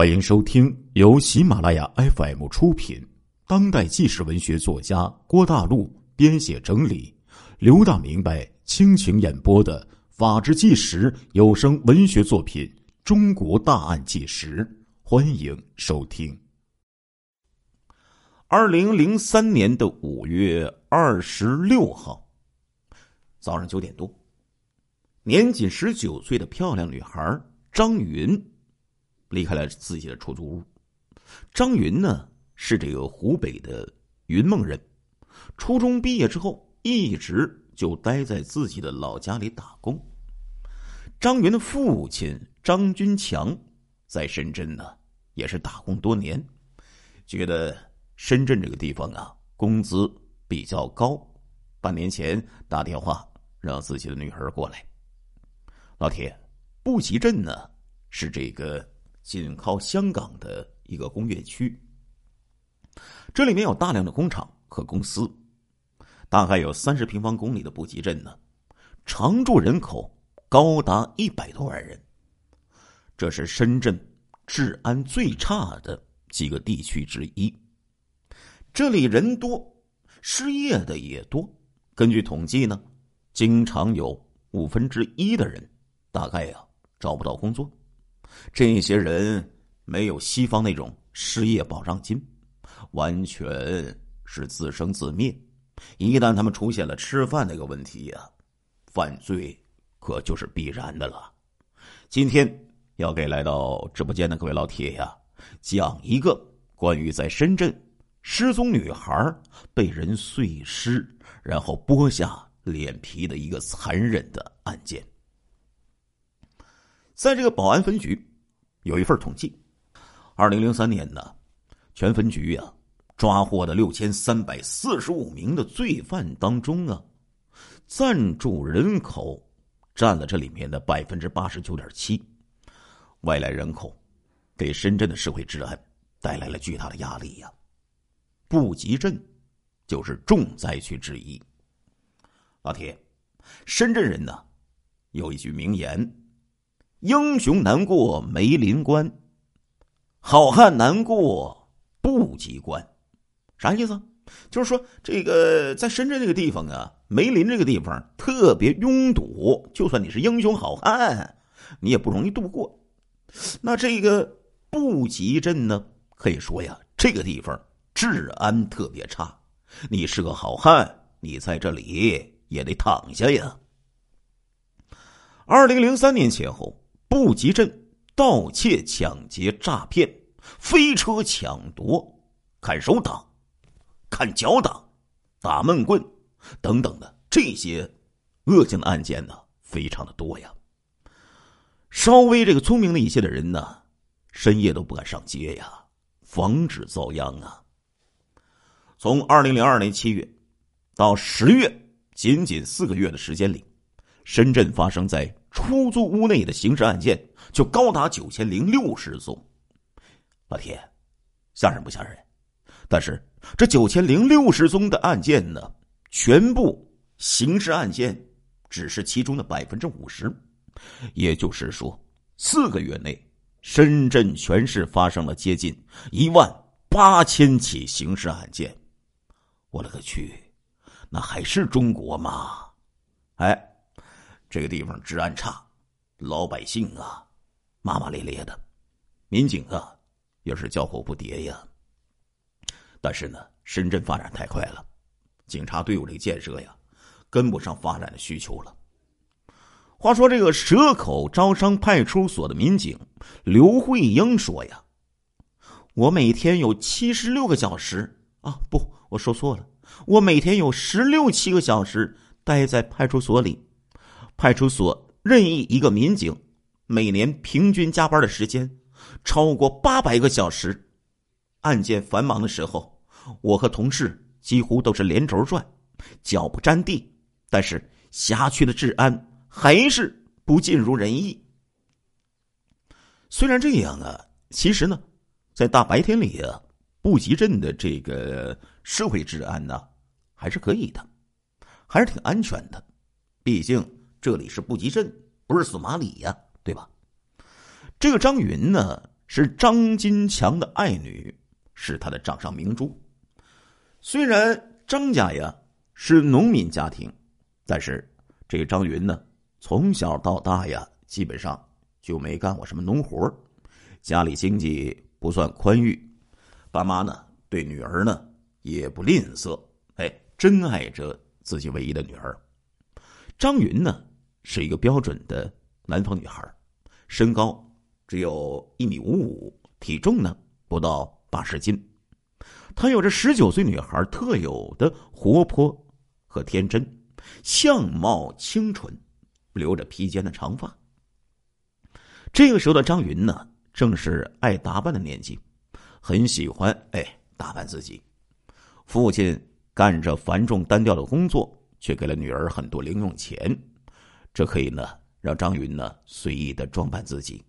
欢迎收听由喜马拉雅 FM 出品、当代纪实文学作家郭大陆编写整理、刘大明白倾情演播的《法制纪实》有声文学作品《中国大案纪实》，欢迎收听。二零零三年的五月二十六号早上九点多，年仅十九岁的漂亮女孩张云。离开了自己的出租屋。张云呢是这个湖北的云梦人，初中毕业之后一直就待在自己的老家里打工。张云的父亲张军强在深圳呢也是打工多年，觉得深圳这个地方啊工资比较高，半年前打电话让自己的女儿过来。老铁，布吉镇呢是这个。紧靠香港的一个工业区，这里面有大量的工厂和公司，大概有三十平方公里的布吉镇呢，常住人口高达一百多万人。这是深圳治安最差的几个地区之一。这里人多，失业的也多。根据统计呢，经常有五分之一的人，大概呀找不到工作。这些人没有西方那种失业保障金，完全是自生自灭。一旦他们出现了吃饭那个问题呀，犯罪可就是必然的了。今天要给来到直播间的各位老铁呀，讲一个关于在深圳失踪女孩被人碎尸，然后剥下脸皮的一个残忍的案件。在这个保安分局，有一份统计，二零零三年呢，全分局呀抓获的六千三百四十五名的罪犯当中啊，暂住人口占了这里面的百分之八十九点七，外来人口给深圳的社会治安带来了巨大的压力呀，布吉镇就是重灾区之一。老铁，深圳人呢有一句名言。英雄难过梅林关，好汉难过布吉关，啥意思？就是说，这个在深圳这个地方啊，梅林这个地方特别拥堵，就算你是英雄好汉，你也不容易度过。那这个布吉镇呢，可以说呀，这个地方治安特别差，你是个好汉，你在这里也得躺下呀。二零零三年前后。布吉镇盗窃、抢劫、诈骗、飞车抢夺、砍手党、砍脚党、打闷棍等等的这些恶性的案件呢，非常的多呀。稍微这个聪明的一些的人呢，深夜都不敢上街呀，防止遭殃啊。从二零零二年七月到十月，仅仅四个月的时间里，深圳发生在。出租屋内的刑事案件就高达九千零六十宗，老铁，吓人不吓人？但是这九千零六十宗的案件呢，全部刑事案件只是其中的百分之五十，也就是说，四个月内，深圳全市发生了接近一万八千起刑事案件。我勒个去，那还是中国吗？哎。这个地方治安差，老百姓啊骂骂咧咧的，民警啊也是叫苦不迭呀。但是呢，深圳发展太快了，警察队伍这个建设呀跟不上发展的需求了。话说这个蛇口招商派出所的民警刘慧英说呀：“我每天有七十六个小时啊，不，我说错了，我每天有十六七个小时待在派出所里。”派出所任意一个民警，每年平均加班的时间超过八百个小时。案件繁忙的时候，我和同事几乎都是连轴转，脚不沾地。但是辖区的治安还是不尽如人意。虽然这样啊，其实呢，在大白天里啊，布吉镇的这个社会治安呢，还是可以的，还是挺安全的。毕竟。这里是布吉镇，不是索马里呀，对吧？这个张云呢，是张金强的爱女，是他的掌上明珠。虽然张家呀是农民家庭，但是这个张云呢，从小到大呀，基本上就没干过什么农活家里经济不算宽裕，爸妈呢对女儿呢也不吝啬，哎，真爱着自己唯一的女儿。张云呢是一个标准的南方女孩，身高只有一米五五，体重呢不到八十斤。她有着十九岁女孩特有的活泼和天真，相貌清纯，留着披肩的长发。这个时候的张云呢？正是爱打扮的年纪，很喜欢哎打扮自己。父亲干着繁重单调的工作，却给了女儿很多零用钱，这可以呢让张云呢随意的装扮自己。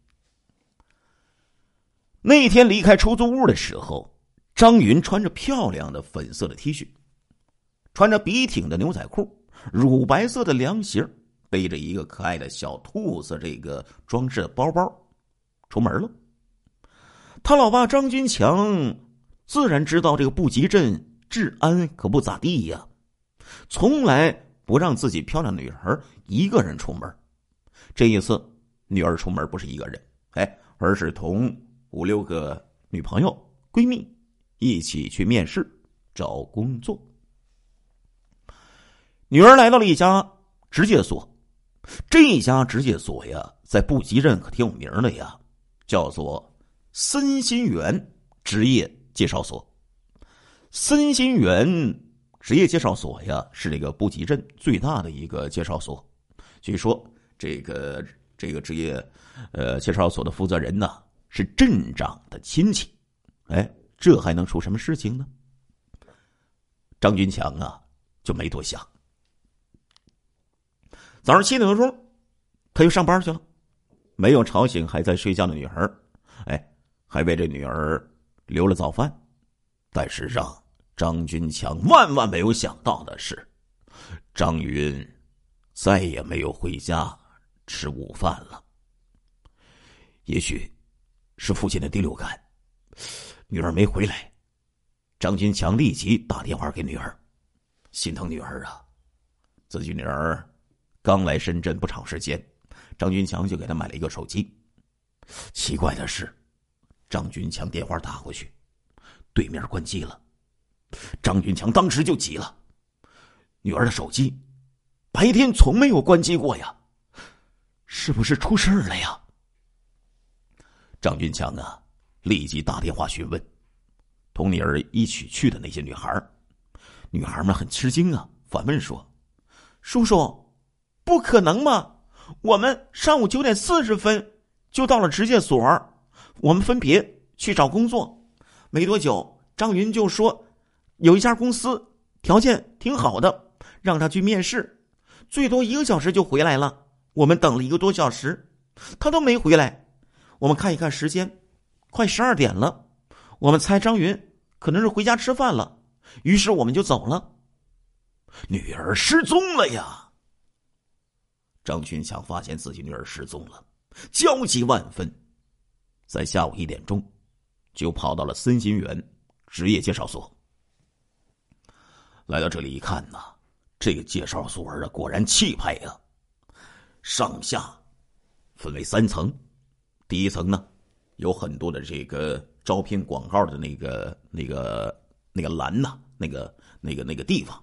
那天离开出租屋的时候，张云穿着漂亮的粉色的 T 恤，穿着笔挺的牛仔裤，乳白色的凉鞋，背着一个可爱的小兔子这个装饰的包包。出门了，他老爸张军强自然知道这个布吉镇治安可不咋地呀，从来不让自己漂亮女儿一个人出门。这一次，女儿出门不是一个人，哎，而是同五六个女朋友、闺蜜一起去面试找工作。女儿来到了一家职业所，这家职业所呀，在布吉镇可挺有名的呀。叫做森新园职业介绍所。森新园职业介绍所呀，是这个布吉镇最大的一个介绍所。据说这个这个职业呃介绍所的负责人呢，是镇长的亲戚。哎，这还能出什么事情呢？张军强啊，就没多想。早上七点多钟，他又上班去了。没有吵醒还在睡觉的女儿，哎，还为这女儿留了早饭。但是让张军强万万没有想到的是，张云再也没有回家吃午饭了。也许是父亲的第六感，女儿没回来，张军强立即打电话给女儿，心疼女儿啊，自己女儿刚来深圳不长时间。张军强就给她买了一个手机。奇怪的是，张军强电话打过去，对面关机了。张军强当时就急了：“女儿的手机，白天从没有关机过呀，是不是出事了呀？”张军强啊，立即打电话询问同女儿一起去的那些女孩女孩们很吃惊啊，反问说：“叔叔，不可能吗？”我们上午九点四十分就到了职业所，我们分别去找工作。没多久，张云就说有一家公司条件挺好的，让他去面试，最多一个小时就回来了。我们等了一个多小时，他都没回来。我们看一看时间，快十二点了。我们猜张云可能是回家吃饭了，于是我们就走了。女儿失踪了呀！张群强发现自己女儿失踪了，焦急万分，在下午一点钟，就跑到了森新园职业介绍所。来到这里一看呐，这个介绍所啊，果然气派呀！上下分为三层，第一层呢，有很多的这个招聘广告的那个、那个、那个栏呐，那个、那个、那个地方，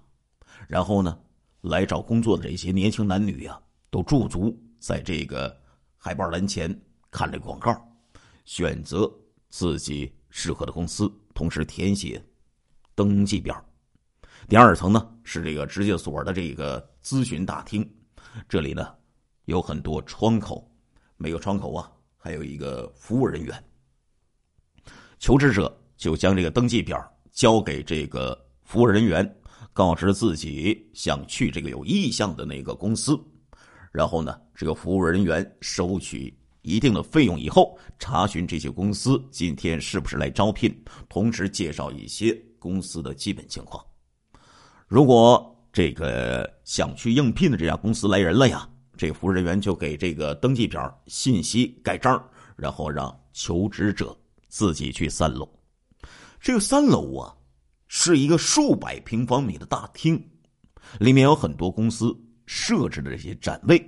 然后呢，来找工作的这些年轻男女呀。都驻足在这个海报栏前看这广告，选择自己适合的公司，同时填写登记表。第二层呢是这个职业所的这个咨询大厅，这里呢有很多窗口，每个窗口啊还有一个服务人员。求职者就将这个登记表交给这个服务人员，告知自己想去这个有意向的那个公司。然后呢，这个服务人员收取一定的费用以后，查询这些公司今天是不是来招聘，同时介绍一些公司的基本情况。如果这个想去应聘的这家公司来人了呀，这个服务人员就给这个登记表信息盖章，然后让求职者自己去三楼。这个三楼啊，是一个数百平方米的大厅，里面有很多公司设置的这些展位。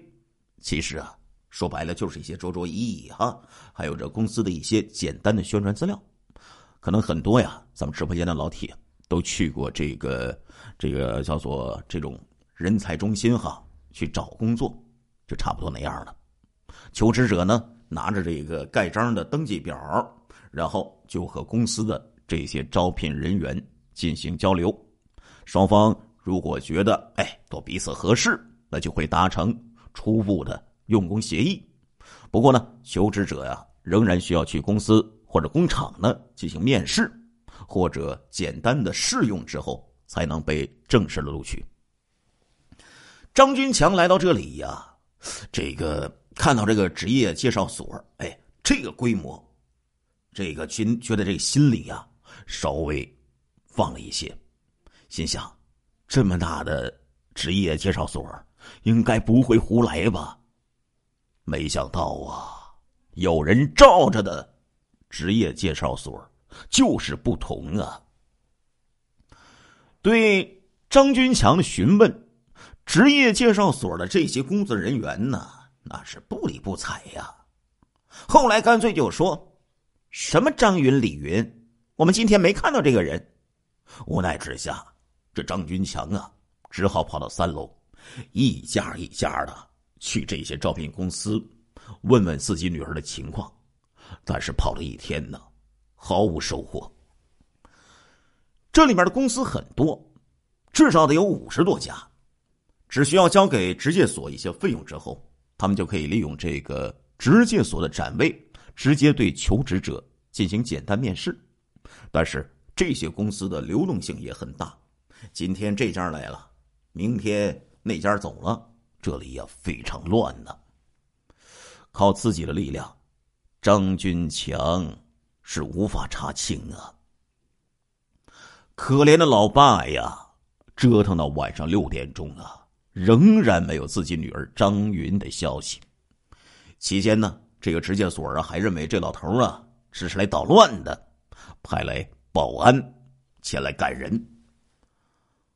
其实啊，说白了就是一些桌桌椅椅哈，还有这公司的一些简单的宣传资料。可能很多呀，咱们直播间的老铁都去过这个这个叫做这种人才中心哈，去找工作，就差不多那样了。求职者呢，拿着这个盖章的登记表，然后就和公司的。这些招聘人员进行交流，双方如果觉得哎都彼此合适，那就会达成初步的用工协议。不过呢，求职者呀仍然需要去公司或者工厂呢进行面试，或者简单的试用之后，才能被正式的录取。张军强来到这里呀，这个看到这个职业介绍所，哎，这个规模，这个军觉得这个心里呀。稍微放了一些，心想：这么大的职业介绍所，应该不会胡来吧？没想到啊，有人罩着的职业介绍所就是不同啊！对张军强的询问，职业介绍所的这些工作人员呢，那是不理不睬呀。后来干脆就说：“什么张云、李云。”我们今天没看到这个人，无奈之下，这张军强啊，只好跑到三楼，一家一家的去这些招聘公司，问问自己女儿的情况。但是跑了一天呢，毫无收获。这里面的公司很多，至少得有五十多家，只需要交给职介所一些费用之后，他们就可以利用这个职介所的展位，直接对求职者进行简单面试。但是这些公司的流动性也很大，今天这家来了，明天那家走了，这里呀非常乱呢。靠自己的力量，张军强是无法查清啊。可怜的老爸呀，折腾到晚上六点钟啊，仍然没有自己女儿张云的消息。期间呢，这个直介所啊还认为这老头啊只是来捣乱的。派来保安前来赶人，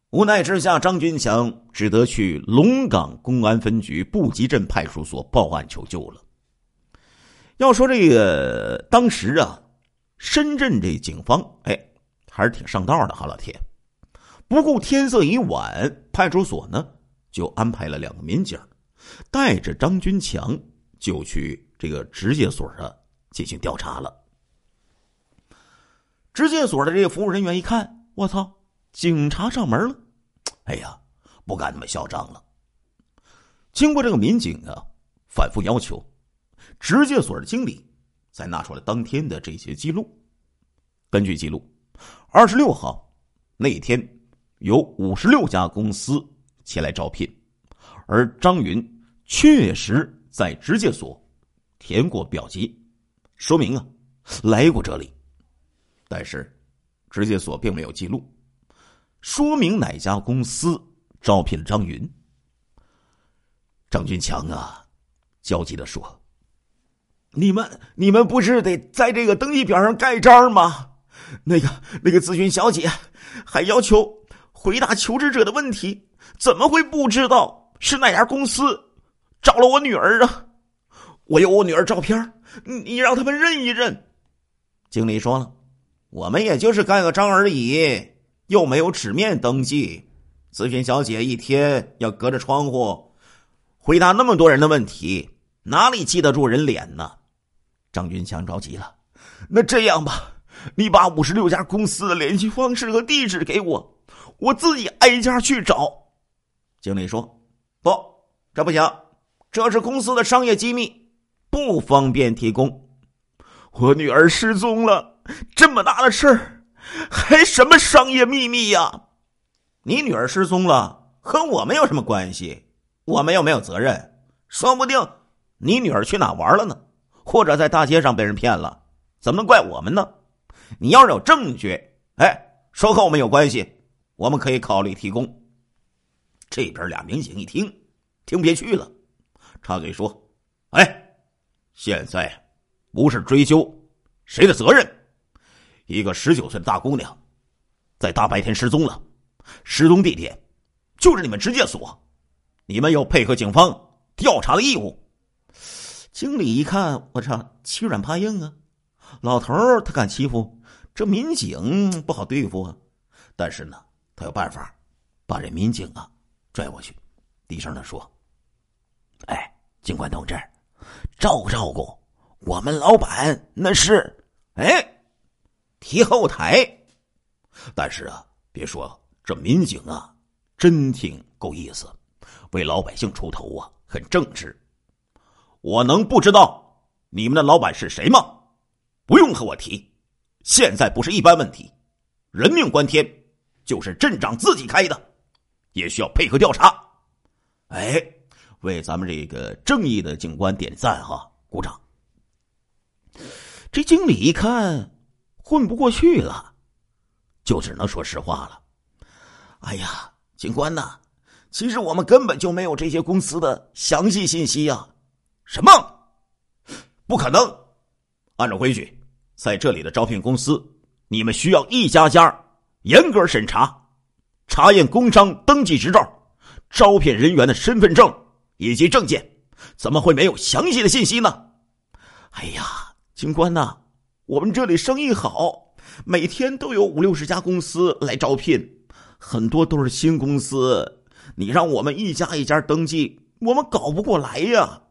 无奈之下，张军强只得去龙岗公安分局布吉镇派出所报案求救了。要说这个当时啊，深圳这警方哎还是挺上道的哈，老铁。不顾天色已晚，派出所呢就安排了两个民警，带着张军强就去这个直接所啊进行调查了。职介所的这个服务人员一看，我操，警察上门了！哎呀，不敢那么嚣张了。经过这个民警啊反复要求，职介所的经理才拿出来当天的这些记录。根据记录，二十六号那天有五十六家公司前来招聘，而张云确实在直介所填过表籍，说明啊来过这里。但是，直接所并没有记录，说明哪家公司招聘了张云。张军强啊，焦急的说：“你们，你们不是得在这个登记表上盖章吗？那个，那个咨询小姐还要求回答求职者的问题，怎么会不知道是哪家公司找了我女儿啊？我有我女儿照片，你让他们认一认。”经理说了。我们也就是盖个章而已，又没有纸面登记。咨询小姐一天要隔着窗户回答那么多人的问题，哪里记得住人脸呢？张军强着急了。那这样吧，你把五十六家公司的联系方式和地址给我，我自己挨家去找。经理说：“不，这不行，这是公司的商业机密，不方便提供。我女儿失踪了。”这么大的事儿，还什么商业秘密呀？你女儿失踪了，和我们有什么关系？我们又没有责任。说不定你女儿去哪玩了呢？或者在大街上被人骗了，怎么能怪我们呢？你要是有证据，哎，说和我们有关系，我们可以考虑提供。这边俩民警一听，听不下去了，插嘴说：“哎，现在不是追究。”谁的责任？一个十九岁的大姑娘，在大白天失踪了，失踪地点就是你们直接所，你们有配合警方调查的义务。经理一看，我操，欺软怕硬啊！老头他敢欺负，这民警不好对付啊。但是呢，他有办法，把这民警啊拽过去，低声的说：“哎，警官同志，照顾照顾我们老板，那是哎。”提后台，但是啊，别说这民警啊，真挺够意思，为老百姓出头啊，很正直。我能不知道你们的老板是谁吗？不用和我提，现在不是一般问题，人命关天，就是镇长自己开的，也需要配合调查。哎，为咱们这个正义的警官点赞哈，鼓掌。这经理一看。混不过去了，就只能说实话了。哎呀，警官呐，其实我们根本就没有这些公司的详细信息呀。什么？不可能！按照规矩，在这里的招聘公司，你们需要一家家严格审查，查验工商登记执照、招聘人员的身份证以及证件，怎么会没有详细的信息呢？哎呀，警官呐！我们这里生意好，每天都有五六十家公司来招聘，很多都是新公司。你让我们一家一家登记，我们搞不过来呀。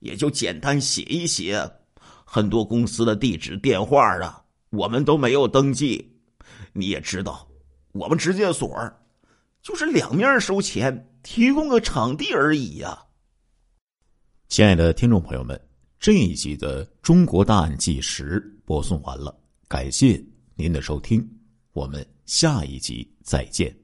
也就简单写一写，很多公司的地址、电话啊，我们都没有登记。你也知道，我们直接所就是两面收钱，提供个场地而已呀。亲爱的听众朋友们。这一集的《中国大案纪实》播送完了，感谢您的收听，我们下一集再见。